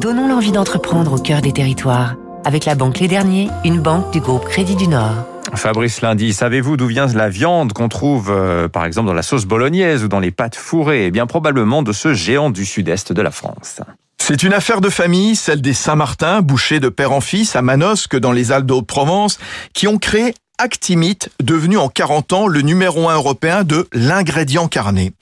Donnons l'envie d'entreprendre au cœur des territoires. Avec la Banque Les Derniers, une banque du groupe Crédit du Nord. Fabrice Lundi, savez-vous d'où vient la viande qu'on trouve euh, par exemple dans la sauce bolognaise ou dans les pâtes fourrées? Eh bien probablement de ce géant du sud-est de la France. C'est une affaire de famille, celle des Saint-Martin, bouchés de père en fils à Manosque dans les Alpes de Provence, qui ont créé Actimite, devenu en 40 ans le numéro un européen de l'ingrédient carné.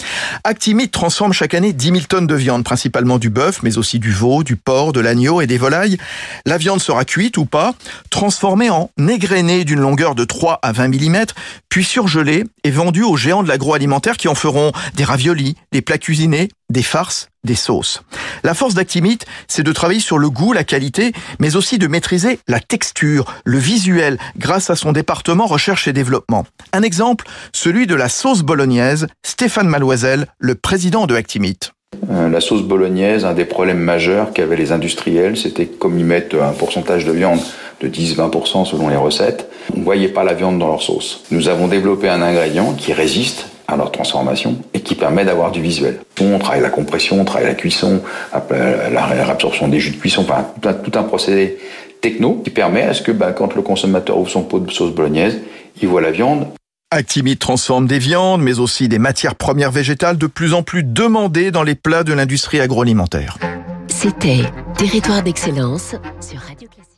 Actimite transforme chaque année 10 000 tonnes de viande, principalement du bœuf, mais aussi du veau, du porc, de l'agneau et des volailles. La viande sera cuite ou pas, transformée en égrenée d'une longueur de 3 à 20 mm, puis surgelée et vendue aux géants de l'agroalimentaire qui en feront des raviolis, des plats cuisinés, des farces, des sauces. La force d'Actimite, c'est de travailler sur le goût, la qualité, mais aussi de maîtriser la texture, le visuel, grâce à son département recherche et développement. Un exemple, celui de la sauce bolognaise, Stéphane Maloisel, le président de Actimite. Euh, la sauce bolognaise, un des problèmes majeurs qu'avaient les industriels, c'était comme ils mettent un pourcentage de viande de 10-20% selon les recettes, on ne voyait pas la viande dans leur sauce. Nous avons développé un ingrédient qui résiste à leur transformation et qui permet d'avoir du visuel. On travaille la compression, on travaille la cuisson, la réabsorption des jus de cuisson, enfin tout un, procédé techno qui permet à ce que bah, quand le consommateur ouvre son pot de sauce bolognaise, il voit la viande. Actimite transforme des viandes, mais aussi des matières premières végétales de plus en plus demandées dans les plats de l'industrie agroalimentaire. C'était Territoire d'excellence sur Radio Classique.